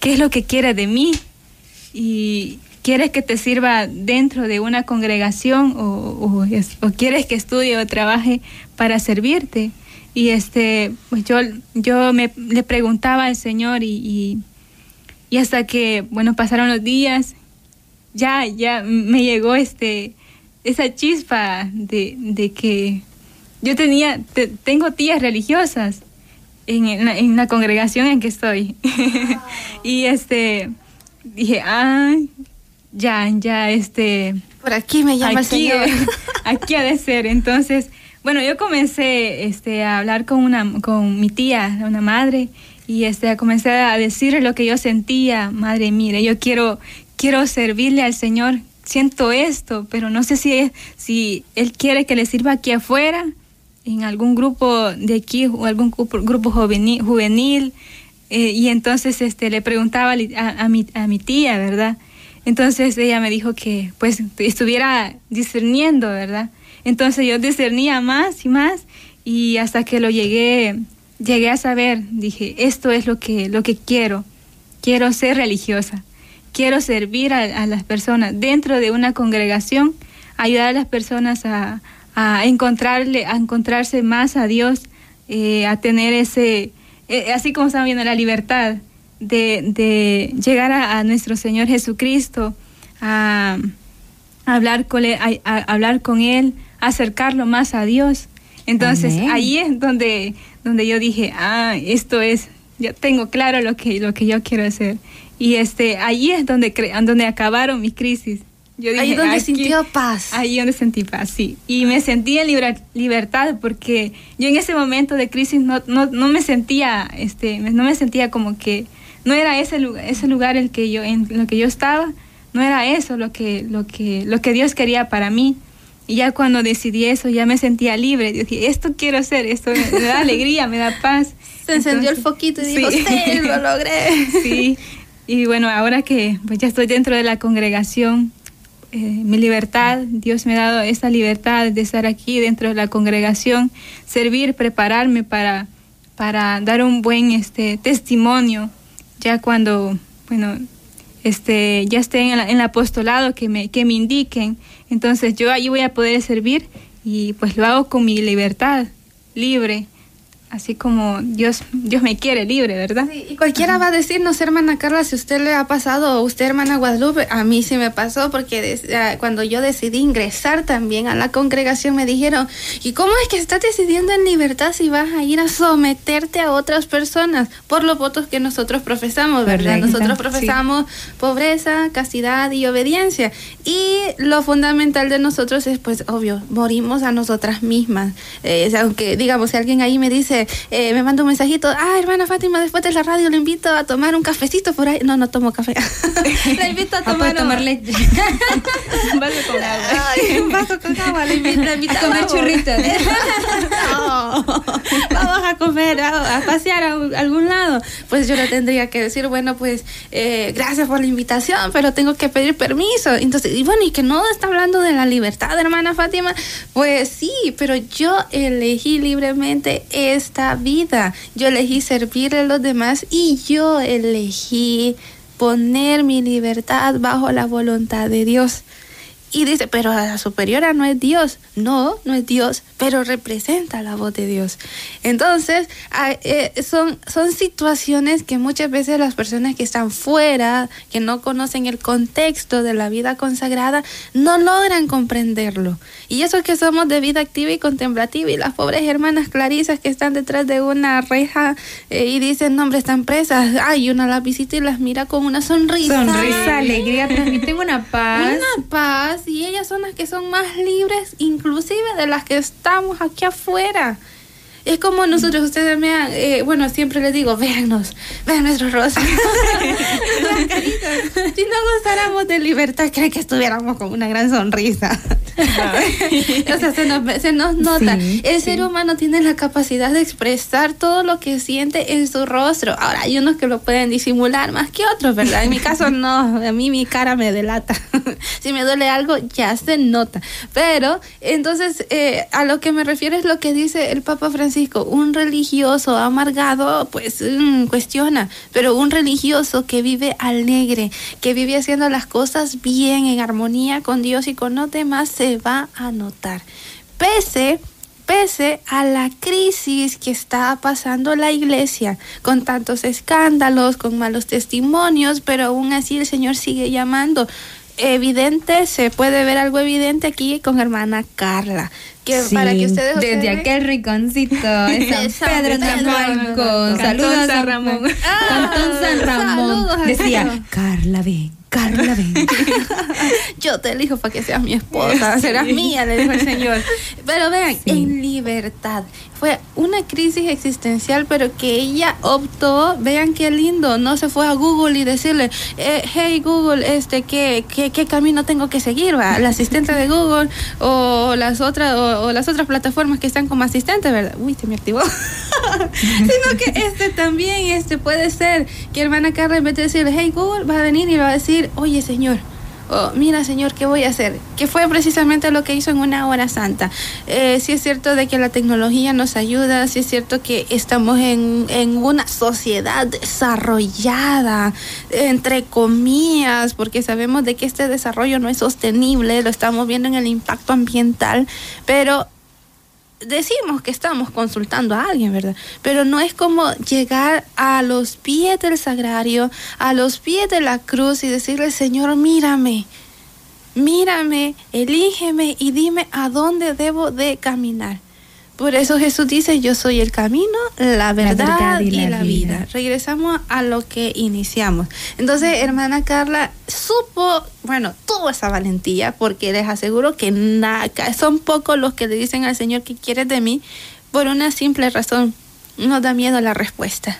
¿qué es lo que quieres de mí? Y quieres que te sirva dentro de una congregación o, o, quieres que estudie o trabaje para servirte. Y este, pues yo, yo me, le preguntaba al Señor y, y, hasta que, bueno, pasaron los días, ya, ya me llegó este, esa chispa de, de que yo tenía, tengo tías religiosas en, la, congregación en que estoy. <laughs> y este, dije, ah, ya, ya, este... Por aquí me llama aquí, el Señor. <laughs> aquí ha de ser. Entonces, bueno, yo comencé este, a hablar con, una, con mi tía, una madre, y este, comencé a decirle lo que yo sentía. Madre, mire, yo quiero, quiero servirle al Señor. Siento esto, pero no sé si, si Él quiere que le sirva aquí afuera en algún grupo de aquí o algún grupo juvenil, eh, y entonces este le preguntaba a, mi, a mi tía, ¿verdad? Entonces ella me dijo que pues estuviera discerniendo, ¿verdad? Entonces yo discernía más y más y hasta que lo llegué, llegué a saber, dije, esto es lo que, lo que quiero, quiero ser religiosa, quiero servir a, las personas. Dentro de una congregación, ayudar a las personas a, a encontrarle, a encontrarse más a Dios, eh, a tener ese, eh, así como estamos viendo, la libertad de, de llegar a, nuestro Señor Jesucristo, a, hablar con él, a, hablar con él, acercarlo más a Dios. Entonces ahí es donde, donde yo dije, ah, esto es, ya tengo claro lo que, lo que yo quiero hacer. Y este, ahí es donde, donde acabaron mis crisis. Yo dije, ahí donde sintió paz. Ahí donde sentí paz, sí. Y me sentí en libertad porque yo en ese momento de crisis no, no, no me sentía, este, no me sentía como que no era ese lugar, ese lugar el que yo, en lo que yo estaba, no era eso lo que, lo que, lo que Dios quería para mí. Y ya cuando decidí eso, ya me sentía libre. Dije, esto quiero hacer, esto me, da <laughs> alegría, me da paz. Se encendió el foquito y dijo, sí, lo <laughs> logré. Sí, y bueno, ahora que pues, ya estoy dentro de la congregación, eh, mi libertad, Dios me ha dado esa libertad de estar aquí dentro de la congregación, servir, prepararme para, para dar un buen este, testimonio ya cuando, bueno, este, ya esté en, el apostolado, que me, que me indiquen. Entonces yo ahí voy a poder servir y pues lo hago con mi libertad, libre, así como Dios, Dios me quiere libre, ¿verdad? Sí, y cualquiera va a decir, no sé, hermana Carla, si usted le ha pasado, o usted, hermana Guadalupe, a mí sí me pasó, porque ah, cuando yo decidí ingresar también a la congregación, me dijeron, ¿y cómo es que estás decidiendo en libertad si vas a ir a someterte a otras personas por los votos que nosotros profesamos, ¿verdad? Nosotros profesamos pobreza, castidad y obediencia. Y lo fundamental de nosotros es, pues, obvio, morimos a nosotras mismas. Eh, aunque, digamos, si alguien ahí me dice, eh, me manda un mensajito, ah, hermana Fátima, después de la radio le invito a tomar un cafecito por ahí. No, no tomo café. <laughs> le invito a tomar, tomar leche. <laughs> un vaso con agua. Ay, un vaso con agua, le invito, a comer churritos. <laughs> vamos a comer, a, pasear a, algún lado. Pues yo le tendría que decir, bueno, pues eh, gracias por la invitación, pero tengo que pedir permiso. Entonces, y bueno, y que no está hablando de la libertad, hermana Fátima. Pues sí, pero yo elegí libremente es esta vida. Yo elegí servir a los demás y yo elegí poner mi libertad bajo la voluntad de Dios. Y dice, pero la superiora no es Dios. No, no es Dios, pero representa la voz de Dios. Entonces, eh, son, son situaciones que muchas veces las personas que están fuera, que no conocen el contexto de la vida consagrada, no logran comprenderlo. Y eso es que somos de vida activa y contemplativa. Y las pobres hermanas clarisas que están detrás de una reja eh, y dicen, no, hombre, están presas. Ay, una la visita y las mira con una sonrisa. Sonrisa, alegría, transmiten una paz. Una paz y ellas son las que son más libres, inclusive de las que estamos aquí afuera. Es como nosotros, ustedes me eh, bueno, siempre les digo, véannos, vean nuestros rostros. <laughs> si no gustáramos de libertad, creen que estuviéramos con una gran sonrisa. <laughs> o sea, se nos, se nos nota. el ser humano tiene la capacidad de expresar todo lo que siente en su rostro. Ahora, hay unos que lo pueden disimular más que otros, ¿verdad? En mi caso, <laughs> no. A mí mi cara me delata. si me duele algo, ya se nota. Pero, entonces, eh, a lo que me refiero es lo que dice el Papa Francisco Francisco, un religioso amargado, pues mm, cuestiona, pero un religioso que vive alegre, que vive haciendo las cosas bien, en armonía con Dios y con los demás, se va a notar. Pese pese a la crisis que está pasando la iglesia, con tantos escándalos, con malos testimonios, pero aún así el Señor sigue llamando. Evidente, se puede ver algo evidente aquí con hermana Carla para que ustedes desde aquel riconcito de San <laughs> Pedro de saludos a San Ramón. Cantón San Ramón. decía Carla ven Carla. <laughs> Yo te elijo para que seas mi esposa, serás mía, le dijo el Señor. Pero vean, en libertad. Fue una crisis existencial, pero que ella optó, vean qué lindo, no se fue a Google y decirle, eh, hey Google, este, ¿qué, qué, qué camino tengo que seguir? Va? La asistente de Google o las otras o, las otras plataformas que están como asistente, ¿verdad? Uy, se me activó. <laughs> <laughs> Sino que este también este puede ser que hermana Carla en vez de decirle, hey Google, va a venir y va a decir, oye Señor, oh, mira Señor, ¿qué voy a hacer? Que fue precisamente lo que hizo en una hora santa. Eh, es cierto de que la tecnología nos ayuda, sí es cierto que estamos en, en una sociedad desarrollada, entre comillas, porque sabemos de que este desarrollo no es sostenible, lo estamos viendo en el impacto ambiental, pero decimos que estamos consultando a alguien, ¿verdad? Pero no es como llegar a los pies del sagrario, a los pies de la cruz y decirle, Señor, mírame, mírame, elígeme y dime a dónde debo de caminar. Por eso Jesús dice, yo soy el camino, la verdad, y, la, vida. Regresamos a lo que iniciamos. Entonces, hermana Carla supo, bueno, tuvo esa valentía, porque les aseguro que nada, son pocos los que le dicen al Señor que quieres de mí, por una simple razón, nos da miedo la respuesta.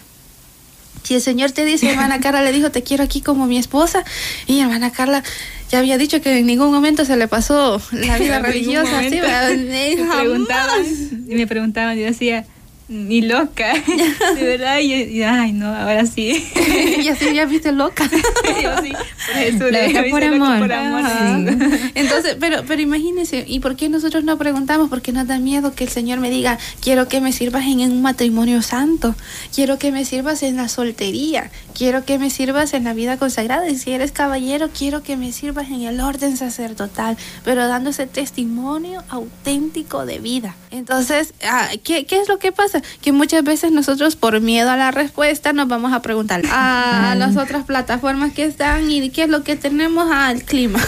Si el Señor te dice, hermana Carla le dijo, te quiero aquí como mi esposa, y hermana Carla ya había dicho que en ningún momento se le pasó la <laughs> vida religiosa, <laughs> me preguntaban, y me preguntaban, yo decía, ni loca, <laughs> de verdad, y, ay, no, ahora sí. <laughs> y así ya viste loca. <laughs> yo sí, por eso, por amor. Por amor Entonces, pero, pero imagínense, ¿y por qué nosotros no preguntamos? Porque nos da miedo que el Señor me diga, quiero que me sirvas en un matrimonio santo, quiero que me sirvas en la soltería, quiero que me sirvas en la vida consagrada, y si eres caballero, quiero que me sirvas en el orden sacerdotal, pero dando ese testimonio auténtico de vida. Entonces, ah, ¿qué, qué es lo que pasa? Que muchas veces nosotros por miedo a la respuesta nos vamos a preguntar a las otras plataformas que están y qué es lo que tenemos al clima.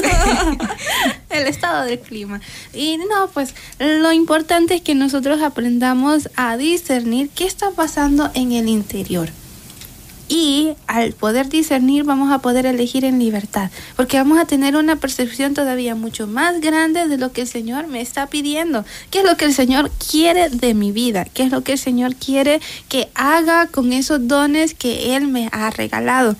<laughs> el estado del clima. Y no, pues lo importante es que nosotros aprendamos a discernir qué está pasando en el interior y al poder discernir vamos a poder elegir en libertad, porque vamos a tener una percepción todavía mucho más grande de lo que el Señor me está pidiendo, qué es lo que el Señor quiere de mi vida, qué es lo que el Señor quiere que haga con esos dones que Él me ha regalado.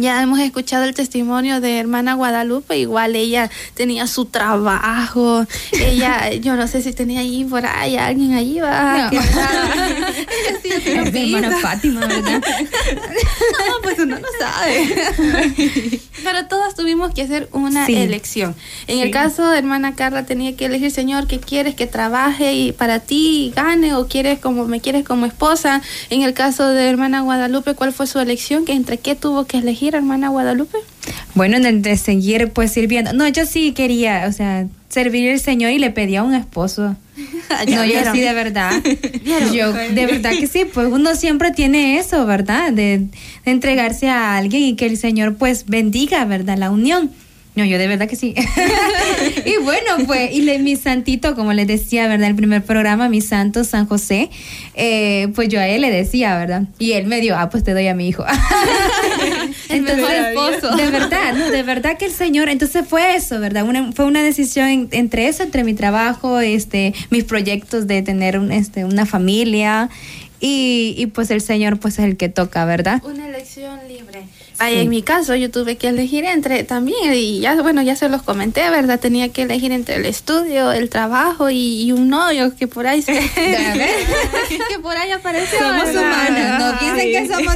Ya hemos escuchado el testimonio de hermana Guadalupe, igual ella tenía su trabajo, ella, <laughs> yo no sé si tenía ahí por ahí alguien allí, va. No. <laughs> sí, <laughs> hermana Fátima, ¿verdad? no, pues uno no sabe. Pero todas tuvimos que hacer una elección. En el caso de hermana Carla tenía que elegir, Señor, ¿qué quieres que trabaje y para ti y gane o quieres como me quieres como esposa? En el caso de hermana Guadalupe, ¿cuál fue su elección? ¿Que entre qué tuvo que elegir? Hermana Guadalupe? Bueno, de seguir pues sirviendo. No, yo sí quería, o sea, servir al Señor y le pedía a un esposo. <laughs> no, yo sí, de verdad. <laughs> Yo, de verdad que sí, pues uno siempre tiene eso, ¿verdad? De, de entregarse a alguien y que el Señor pues bendiga, ¿verdad? La unión. No, yo de verdad que sí. <laughs> y bueno, pues, y le, mi santito, como les decía, ¿verdad? El primer programa, mi santo San José, eh, pues yo a él le decía, ¿verdad? Y él me dio, ah, pues te doy a mi hijo. Entonces, de verdad, ¿no? De verdad que el Señor, entonces fue eso, ¿verdad? fue una decisión entre eso, entre mi trabajo, este, mis proyectos de tener un, este, una familia y, y pues el Señor pues es el que toca, ¿verdad? Una elección libre. En mi caso yo tuve que elegir entre también, y ya bueno, ya se los comenté, ¿verdad? Tenía que elegir entre el estudio, el trabajo y, un novio que por ahí se... <laughs> <laughs> que por ahí apareció. Somos humanos, no piensen que somos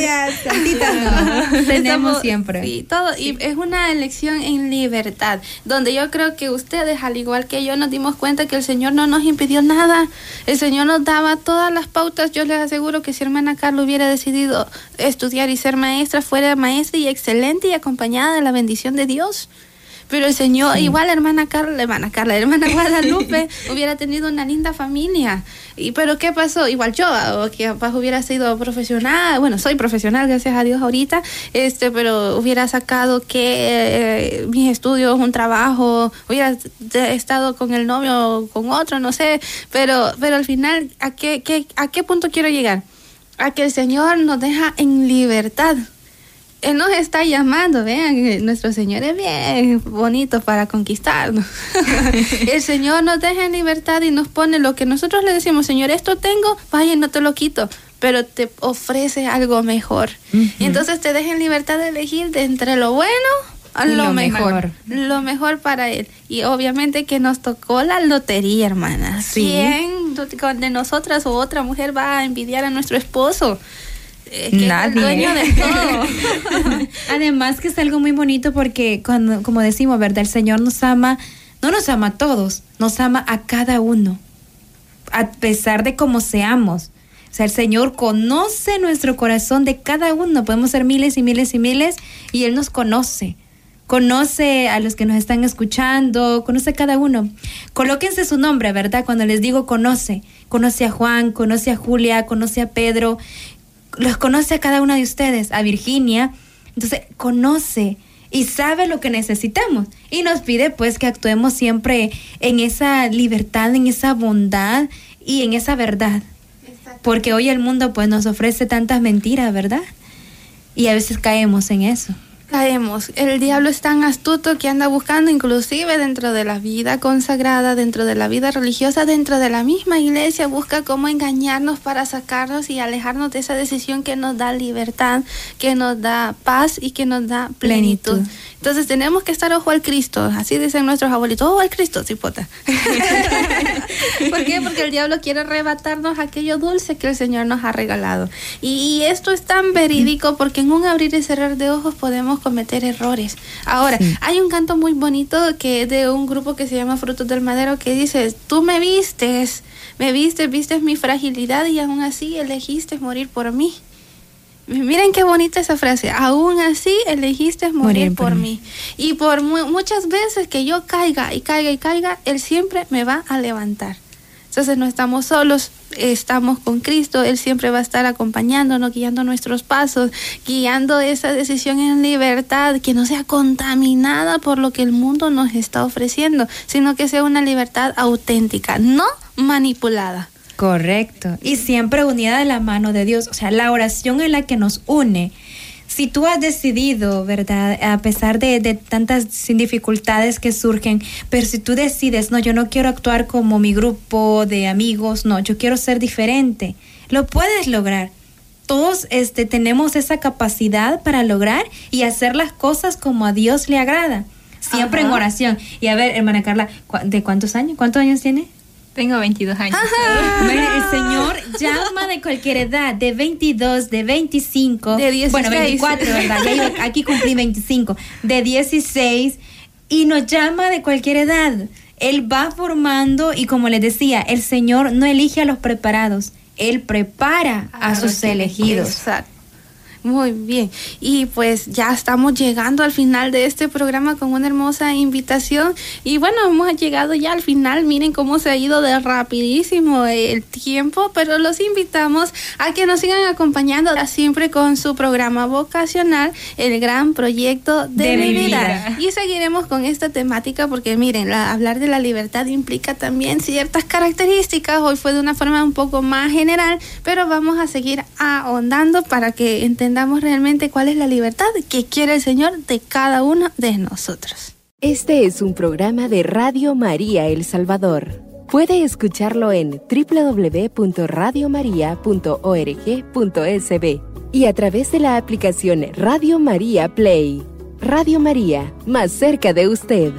ya, <laughs> no. Tenemos siempre. Sí, todo, y es una elección en libertad, donde yo creo que ustedes, al igual que yo, nos dimos cuenta que el Señor no nos impidió nada, el Señor nos daba todas las pautas, yo les aseguro que si hermana Carla hubiera decidido estudiar y ser maestra, fuera maestra y excelente y acompañada de la bendición de Dios. Pero el Señor, igual hermana Carla, hermana Carla, hermana <laughs> Guadalupe, hubiera tenido una linda familia. Y pero ¿qué pasó? Igual yo, o que capaz hubiera sido profesional, bueno, soy profesional, gracias a Dios ahorita, este, pero hubiera sacado que eh, mis estudios, un trabajo, hubiera estado con el novio o con otro, no sé, pero, pero al final, ¿a qué, qué, ¿a qué punto quiero llegar? A que el Señor nos deja en libertad él nos está llamando, vean, nuestro Señor es bien bonito para conquistarnos. <laughs> el Señor nos deja en libertad y nos pone lo que nosotros le decimos, Señor, esto tengo, vaya, no te lo quito, pero te ofrece algo mejor. Y entonces te deja en libertad de elegir de entre lo bueno a lo, mejor, Lo mejor para Él. Y obviamente que nos tocó la lotería, hermanas. ¿Quién de nosotras o otra mujer va a envidiar a nuestro esposo? Que es el Nadie. dueño de <laughs> todo. Además que es algo muy bonito porque cuando, como decimos, ¿verdad? El Señor nos ama, no nos ama a todos, nos ama a cada uno, a pesar de cómo seamos. O sea, el Señor conoce nuestro corazón de cada uno. Podemos ser miles y miles y miles y Él nos conoce. Conoce a los que nos están escuchando, conoce a cada uno. Colóquense su nombre, ¿verdad? Cuando les digo conoce. Conoce a Juan, conoce a Julia, conoce a Pedro, los conoce a cada uno de ustedes, a Virginia. Entonces, conoce y sabe lo que necesitamos. Y nos pide pues que actuemos siempre en esa libertad, en esa bondad y en esa verdad. Porque hoy el mundo pues nos ofrece tantas mentiras, ¿verdad? Y a veces caemos en eso. Caemos. El diablo es tan astuto que anda buscando inclusive dentro de la vida consagrada, dentro de la vida religiosa, dentro de la misma iglesia, busca cómo engañarnos para sacarnos y alejarnos de esa decisión que nos da libertad, que nos da paz y que nos da plenitud. Plenitud. Entonces tenemos que estar ojo al Cristo, así dicen nuestros abuelitos, ojo al Cristo, cipota. <laughs> ¿Por qué? Porque el diablo quiere arrebatarnos aquello dulce que el Señor nos ha regalado. Y, y esto es tan verídico porque en un abrir y cerrar de ojos podemos cometer errores. Ahora, Sí. hay un canto muy bonito que es de un grupo que se llama Frutos del Madero que dice, tú me vistes, me vistes, vistes mi fragilidad y aún así elegiste morir por mí. Miren qué bonita esa frase. Aún así elegiste morir, Morir por, por mí. Y por mu- muchas veces que yo caiga y caiga y caiga, Él siempre me va a levantar. Entonces no estamos solos, estamos con Cristo, Él siempre va a estar acompañándonos, guiando nuestros pasos, guiando esa decisión en libertad, que no sea contaminada por lo que el mundo nos está ofreciendo, sino que sea una libertad auténtica, no manipulada. Correcto. Y siempre unida de la mano de Dios. O sea, la oración es la que nos une. Si tú has decidido, ¿verdad? A pesar de, de tantas sin dificultades que surgen, pero si tú decides, no, yo no quiero actuar como mi grupo de amigos, no, yo quiero ser diferente, lo puedes lograr. Todos este, tenemos esa capacidad para lograr y hacer las cosas como a Dios le agrada. Siempre en oración. Y a ver, hermana Carla, ¿cu- ¿de cuántos años? ¿Cuántos años tiene? Tengo 22 años. Bueno, el Señor llama de cualquier edad, de 22, de 25, De 16. bueno, 24, ¿verdad? Ya yo aquí cumplí 25, de 16 y nos llama de cualquier edad. Él va formando y como les decía, el Señor no elige a los preparados, Él prepara a sus elegidos. Exacto. Muy bien. Y pues ya estamos llegando al final de este programa con una hermosa invitación. Y bueno, hemos llegado ya al final. Miren cómo se ha ido de rapidísimo el tiempo, pero los invitamos a que nos sigan acompañando siempre con su programa vocacional, el gran proyecto de, De mi vida. vida. Y seguiremos con esta temática porque miren, la- hablar de la libertad implica también ciertas características. Hoy fue de una forma un poco más general, pero vamos a seguir ahondando para que entendamos realmente cuál es la libertad que quiere el Señor de cada uno de nosotros. Este es un programa de Radio María El Salvador. Puede escucharlo en www.radiomaria.org.sb y a través de la aplicación Radio María Play. Radio María, más cerca de usted.